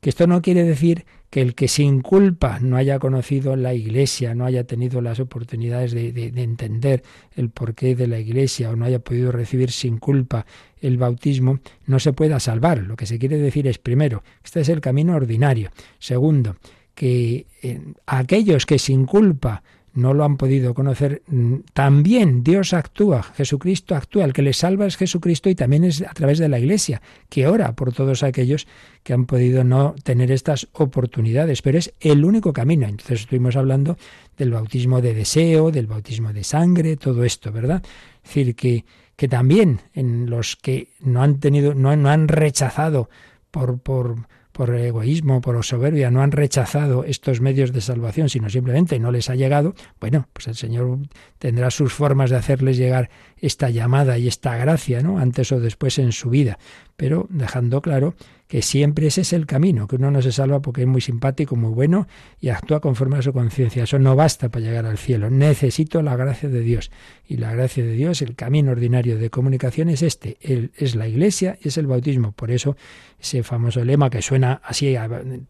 que esto no quiere decir que el que sin culpa no haya conocido la Iglesia, no haya tenido las oportunidades de, de, entender el porqué de la Iglesia o no haya podido recibir sin culpa el bautismo, no se pueda salvar. Lo que se quiere decir es, primero, este es el camino ordinario. Segundo, que eh, aquellos que sin culpa no lo han podido conocer, mm, también Dios actúa, Jesucristo actúa, el que les salva es Jesucristo y también es a través de la Iglesia, que ora por todos aquellos que han podido no tener estas oportunidades, pero es el único camino. Entonces estuvimos hablando del bautismo de deseo, del bautismo de sangre, todo esto, ¿verdad? Es decir, que, que también en los que no han tenido, no, no han rechazado por, por por egoísmo, por soberbia, no han rechazado estos medios de salvación, sino simplemente no les ha llegado, bueno, pues el Señor tendrá sus formas de hacerles llegar esta llamada y esta gracia, ¿no? Antes o después en su vida, pero dejando claro que siempre ese es el camino, que uno no se salva porque es muy simpático, muy bueno y actúa conforme a su conciencia. Eso no basta para llegar al cielo. Necesito la gracia de Dios. Y la gracia de Dios, el camino ordinario de comunicación es este, es la iglesia es el bautismo. Por eso ese famoso lema que suena así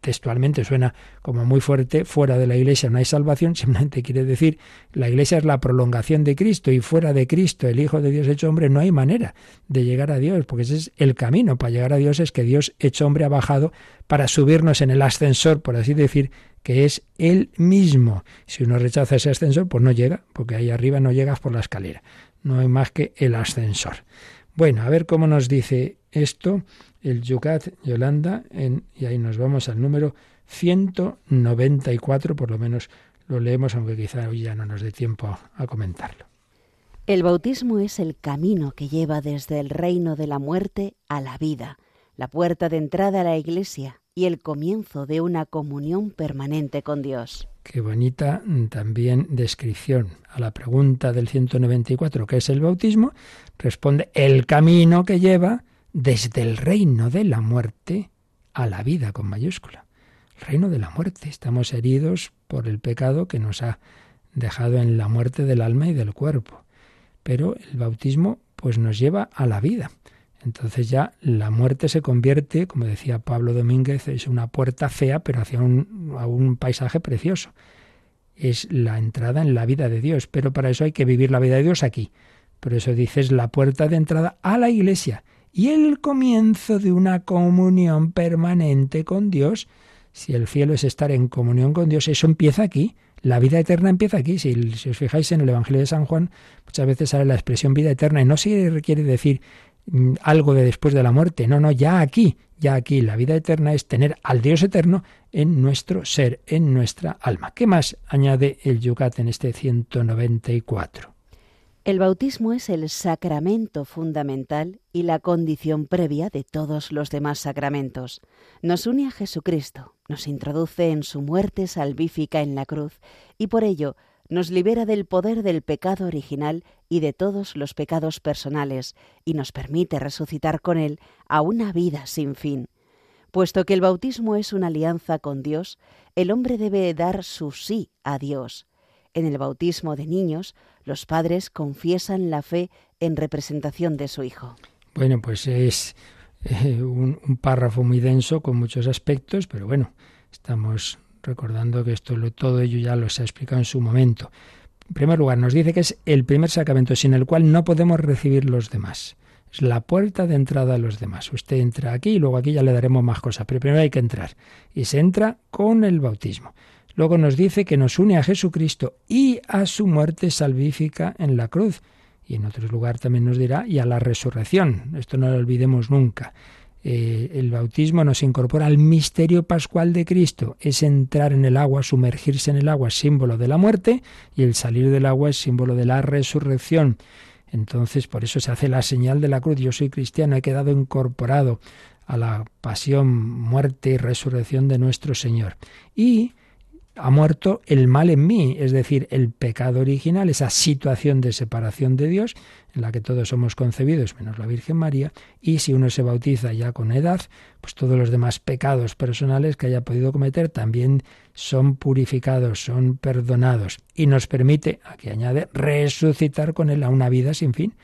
textualmente, suena como muy fuerte, fuera de la iglesia no hay salvación, simplemente quiere decir la iglesia es la prolongación de Cristo y fuera de Cristo, el Hijo de Dios hecho hombre, no hay manera de llegar a Dios, porque ese es el camino para llegar a Dios, es que Dios hecho hombre ha bajado para subirnos en el ascensor, por así decir, que es Él mismo. Si uno rechaza ese ascensor, pues no llega, porque ahí arriba no llegas por la escalera. No hay más que el ascensor. Bueno, a ver cómo nos dice esto el Yucat Yolanda en, y ahí nos vamos al número 194, por lo menos lo leemos, aunque quizá hoy ya no nos dé tiempo a comentarlo. El bautismo es el camino que lleva desde el reino de la muerte a la vida, la puerta de entrada a la iglesia y el comienzo de una comunión permanente con Dios. Qué bonita mm, también descripción a la pregunta del 194, ¿qué es el bautismo? Responde el camino que lleva desde el reino de la muerte a la vida con mayúscula. Reino de la muerte. Estamos heridos por el pecado que nos ha dejado en la muerte del alma y del cuerpo. Pero el bautismo pues nos lleva a la vida. Entonces ya la muerte se convierte, como decía Pablo Domínguez, es una puerta fea, pero hacia un, a un paisaje precioso. Es la entrada en la vida de Dios, pero para eso hay que vivir la vida de Dios aquí. Por eso dices la puerta de entrada a la iglesia y el comienzo de una comunión permanente con Dios. Si el cielo es estar en comunión con Dios, eso empieza aquí. La vida eterna empieza aquí. Si, si, os fijáis en el Evangelio de San Juan, muchas veces sale la expresión vida eterna y no se requiere decir algo de después de la muerte. No, no, ya aquí, ya aquí. La vida eterna es tener al Dios eterno en nuestro ser, en nuestra alma. ¿Qué más añade el Yucat en este 194? El bautismo es el sacramento fundamental y la condición previa de todos los demás sacramentos. Nos une a Jesucristo, nos introduce en su muerte salvífica en la cruz y por ello nos libera del poder del pecado original y de todos los pecados personales y nos permite resucitar con él a una vida sin fin. Puesto que el bautismo es una alianza con Dios, el hombre debe dar su sí a Dios. En el bautismo de niños, los padres confiesan la fe en representación de su hijo. Bueno, pues es eh, un, párrafo muy denso con muchos aspectos, pero bueno, estamos recordando que esto todo ello ya lo se ha explicado en su momento. En primer lugar, nos dice que es el primer sacramento sin el cual no podemos recibir los demás. Es la puerta de entrada a los demás. Usted entra aquí y luego aquí ya le daremos más cosas, pero primero hay que entrar. Y se entra con el bautismo. Luego nos dice que nos une a Jesucristo y a su muerte salvífica en la cruz. Y en otro lugar también nos dirá, y a la resurrección. Esto no lo olvidemos nunca. Eh, el bautismo nos incorpora al misterio pascual de Cristo. Es entrar en el agua, sumergirse en el agua, símbolo de la muerte, y el salir del agua es símbolo de la resurrección. Entonces, por eso se hace la señal de la cruz. Yo soy cristiano, he quedado incorporado a la pasión, muerte y resurrección de nuestro Señor. Y ha muerto el mal en mí, es decir, el pecado original, esa situación de separación de Dios en la que todos somos concebidos, menos la Virgen María, y si uno se bautiza ya con edad, pues todos los demás pecados personales que haya podido cometer también son purificados, son perdonados, y nos permite, aquí añade, resucitar con él a una vida sin fin.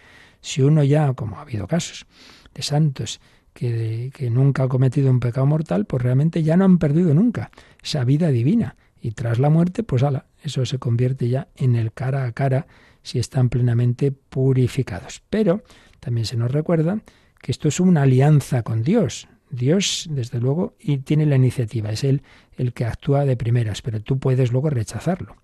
Si uno ya, como ha habido casos de santos, que, que nunca ha cometido un pecado mortal, pues realmente ya no han perdido nunca esa vida divina y tras la muerte, pues ala, eso se convierte ya en el cara a cara si están plenamente purificados. Pero también se nos recuerda que esto es una alianza con Dios. Dios, desde luego, y tiene la iniciativa, es Él el que actúa de primeras, pero tú puedes luego rechazarlo.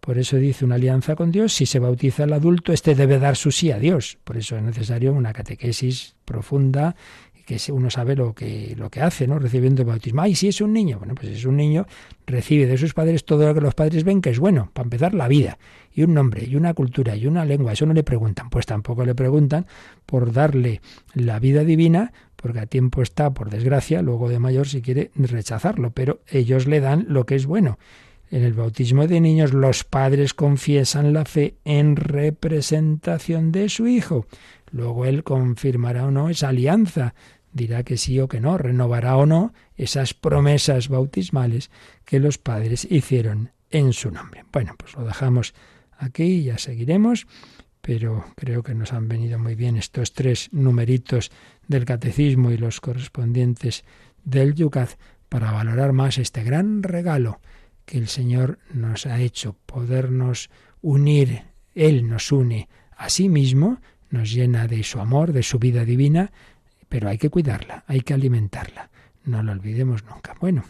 Por eso dice una alianza con Dios, si se bautiza el adulto, éste debe dar su sí a Dios. Por eso es necesario una catequesis profunda que uno sabe lo que, lo que hace, ¿no? Recibiendo el bautismo. Ay, si es un niño. Bueno, pues es un niño, recibe de sus padres todo lo que los padres ven que es bueno. Para empezar, la vida, y un nombre, y una cultura, y una lengua. Eso no le preguntan. Pues tampoco le preguntan por darle la vida divina, porque a tiempo está, por desgracia, luego de mayor si quiere rechazarlo. Pero ellos le dan lo que es bueno. En el bautismo de niños los padres confiesan la fe en representación de su hijo. Luego él confirmará o no esa alianza, dirá que sí o que no, renovará o no esas promesas bautismales que los padres hicieron en su nombre. Bueno, pues lo dejamos aquí y ya seguiremos, pero creo que nos han venido muy bien estos tres numeritos del catecismo y los correspondientes del Yucat para valorar más este gran regalo que el Señor nos ha hecho, podernos unir, Él nos une a sí mismo, nos llena de su amor, de su vida divina, pero hay que cuidarla, hay que alimentarla. No lo olvidemos nunca. Bueno,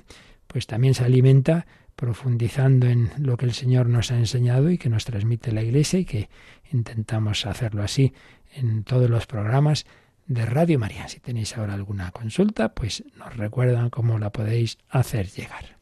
pues también se alimenta profundizando en lo que el Señor nos ha enseñado y que nos transmite la Iglesia y que intentamos hacerlo así en todos los programas de Radio María. Si tenéis ahora alguna consulta, pues nos recuerdan cómo la podéis hacer llegar.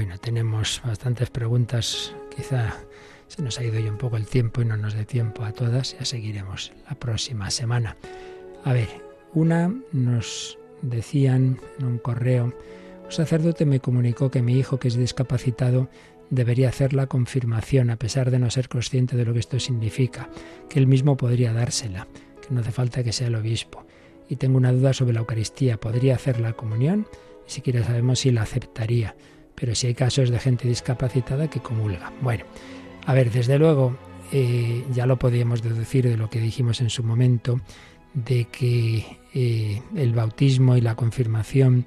Bueno, tenemos bastantes preguntas. Quizá se nos ha ido ya un poco el tiempo y no nos dé tiempo a todas. Ya seguiremos la próxima semana. A ver, una nos decían en un correo, un sacerdote me comunicó que mi hijo que es discapacitado debería hacer la confirmación a pesar de no ser consciente de lo que esto significa, que él mismo podría dársela, que no hace falta que sea el obispo. Y tengo una duda sobre la Eucaristía, ¿podría hacer la comunión? Ni siquiera sabemos si la aceptaría pero si hay casos de gente discapacitada que comulga. Bueno, a ver, desde luego, eh, ya lo podíamos deducir de lo que dijimos en su momento, de que eh, el bautismo y la confirmación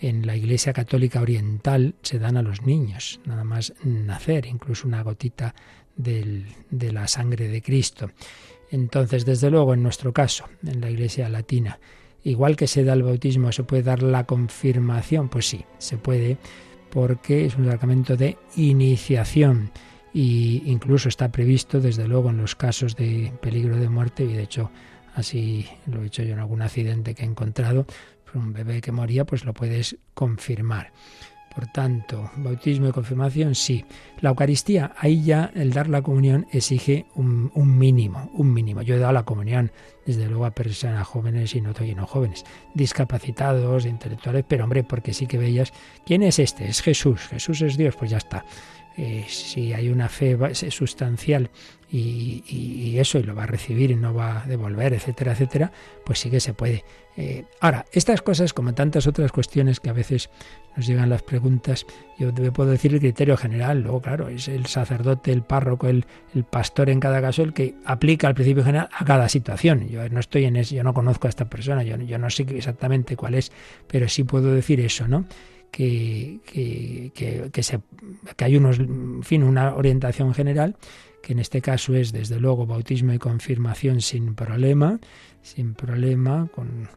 en la Iglesia Católica Oriental se dan a los niños, nada más nacer, incluso una gotita de la sangre de Cristo. Entonces, desde luego, en nuestro caso, en la Iglesia Latina, igual que se da el bautismo, ¿se puede dar la confirmación? Pues sí, se puede, porque es un sacramento de iniciación y incluso está previsto desde luego en los casos de peligro de muerte y de hecho así lo he hecho yo en algún accidente que he encontrado un bebé que moría pues lo puedes confirmar por tanto, bautismo y confirmación, sí. La Eucaristía, ahí ya el dar la comunión exige un, mínimo, un mínimo. Yo he dado la comunión, desde luego, a personas jóvenes y no estoy no jóvenes, discapacitados, intelectuales, pero hombre, porque sí que veías, ¿quién es este? Es Jesús, Jesús es Dios, pues ya está. Eh, si hay una fe sustancial y, eso, y lo va a recibir y no va a devolver, etcétera, etcétera, pues sí que se puede. Eh, ahora, estas cosas, como tantas otras cuestiones que a veces nos llegan las preguntas, yo puedo decir el criterio general, luego claro, es el sacerdote, el párroco, el, pastor en cada caso el que aplica el principio general a cada situación. Yo no estoy en eso, yo no conozco a esta persona, yo, yo no sé exactamente cuál es, pero sí puedo decir eso, ¿no? Que, que, que, que, se, que hay unos, fin, una orientación general que en este caso es desde luego bautismo y confirmación sin problema, sin problema, con,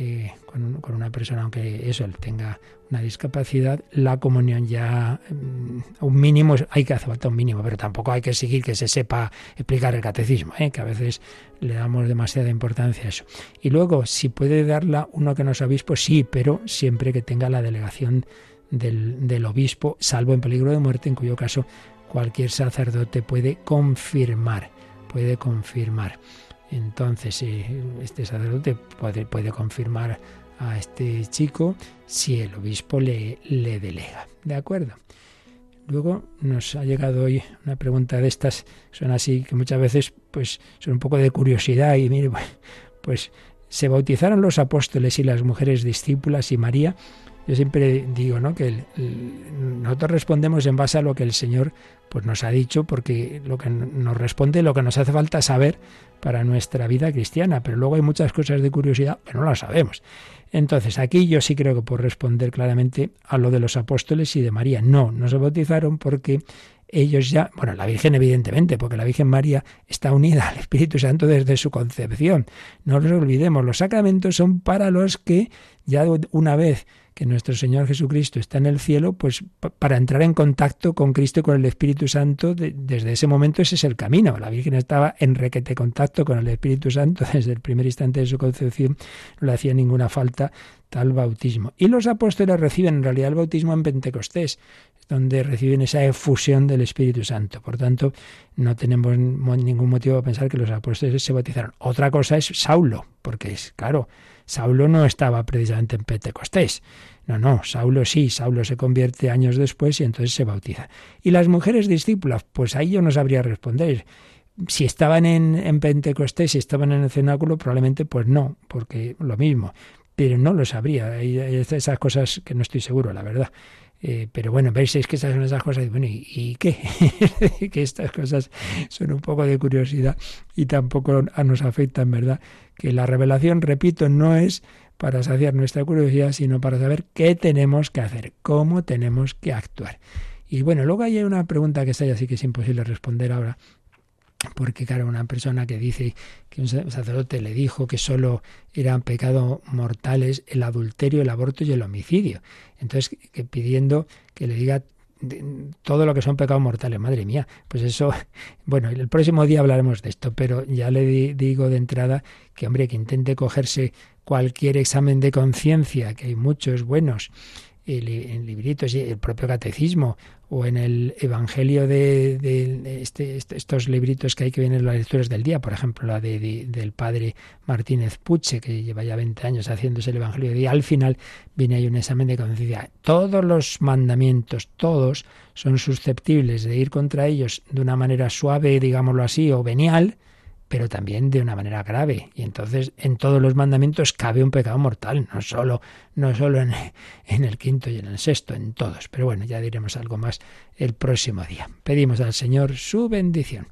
eh, con, una persona, aunque eso, él tenga una discapacidad, la comunión ya mm, un mínimo, hay que hacer falta un mínimo, pero tampoco hay que seguir que se sepa explicar el catecismo, ¿eh? que a veces le damos demasiada importancia a eso. Y luego, si puede darla uno que no es obispo, sí, pero siempre que tenga la delegación del, del obispo, salvo en peligro de muerte, en cuyo caso cualquier sacerdote puede confirmar, puede confirmar. Entonces, este sacerdote puede, confirmar a este chico si el obispo le, le delega. ¿De acuerdo? Luego nos ha llegado hoy una pregunta de estas, son así que muchas veces pues son un poco de curiosidad y mire, pues se bautizaron los apóstoles y las mujeres discípulas y María Yo siempre digo, ¿no? Que nosotros respondemos en base a lo que el Señor pues nos ha dicho, porque lo que nos responde, lo que nos hace falta saber para nuestra vida cristiana, pero luego hay muchas cosas de curiosidad que no las sabemos. Entonces, aquí yo sí creo que puedo responder claramente a lo de los apóstoles y de María. No, no se bautizaron porque ellos ya, bueno, la Virgen evidentemente, porque la Virgen María está unida al Espíritu Santo desde su concepción. No nos olvidemos, los sacramentos son para los que ya una vez que nuestro Señor Jesucristo está en el cielo, pues para entrar en contacto con Cristo y con el Espíritu Santo, desde ese momento ese es el camino. La Virgen estaba en requete contacto con el Espíritu Santo desde el primer instante de su concepción, no le hacía ninguna falta tal bautismo. Y los apóstoles reciben en realidad el bautismo en Pentecostés, donde reciben esa efusión del Espíritu Santo. Por tanto, no tenemos ningún motivo para pensar que los apóstoles se bautizaron. Otra cosa es Saulo, porque es claro, Saulo no estaba precisamente en Pentecostés. No, no, Saulo sí, Saulo se convierte años después y entonces se bautiza. ¿Y las mujeres discípulas? Pues ahí yo no sabría responder. Si estaban en, en Pentecostés, si estaban en el cenáculo, probablemente pues no, porque lo mismo. Pero no lo sabría. Hay esas cosas que no estoy seguro, la verdad. Eh, pero bueno, veis es que estas son esas cosas, bueno, ¿y, qué? que estas cosas son un poco de curiosidad y tampoco nos afectan, ¿verdad? Que la revelación, repito, no es para saciar nuestra curiosidad, sino para saber qué tenemos que hacer, cómo tenemos que actuar. Y bueno, luego hay una pregunta que está ahí, así que es imposible responder ahora, porque claro, una persona que dice que un sacerdote le dijo que solo eran pecados mortales el adulterio, el aborto y el homicidio. Entonces, que pidiendo que le diga todo lo que son pecados mortales, madre mía, pues eso, bueno, el próximo día hablaremos de esto, pero ya le digo de entrada que, hombre, que intente cogerse cualquier examen de conciencia, que hay muchos buenos, en libritos, el propio catecismo o en el Evangelio de, este, este, estos libritos que hay que vienen las lecturas del día, por ejemplo, la de, del padre Martínez Puche, que lleva ya 20 años haciéndose el Evangelio de día, al final viene ahí un examen de conciencia. Todos los mandamientos, todos, son susceptibles de ir contra ellos de una manera suave, digámoslo así, o venial, pero también de una manera grave. Y entonces en todos los mandamientos cabe un pecado mortal, no solo, no solo en, en, el quinto y en el sexto, en todos. Pero bueno, ya diremos algo más el próximo día. Pedimos al Señor su bendición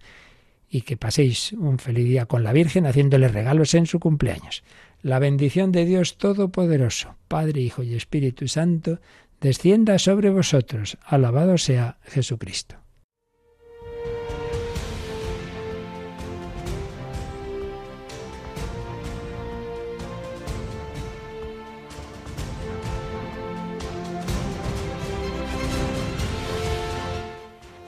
y que paséis un feliz día con la Virgen haciéndole regalos en su cumpleaños. La bendición de Dios Todopoderoso, Padre, Hijo y Espíritu Santo, descienda sobre vosotros. Alabado sea Jesucristo.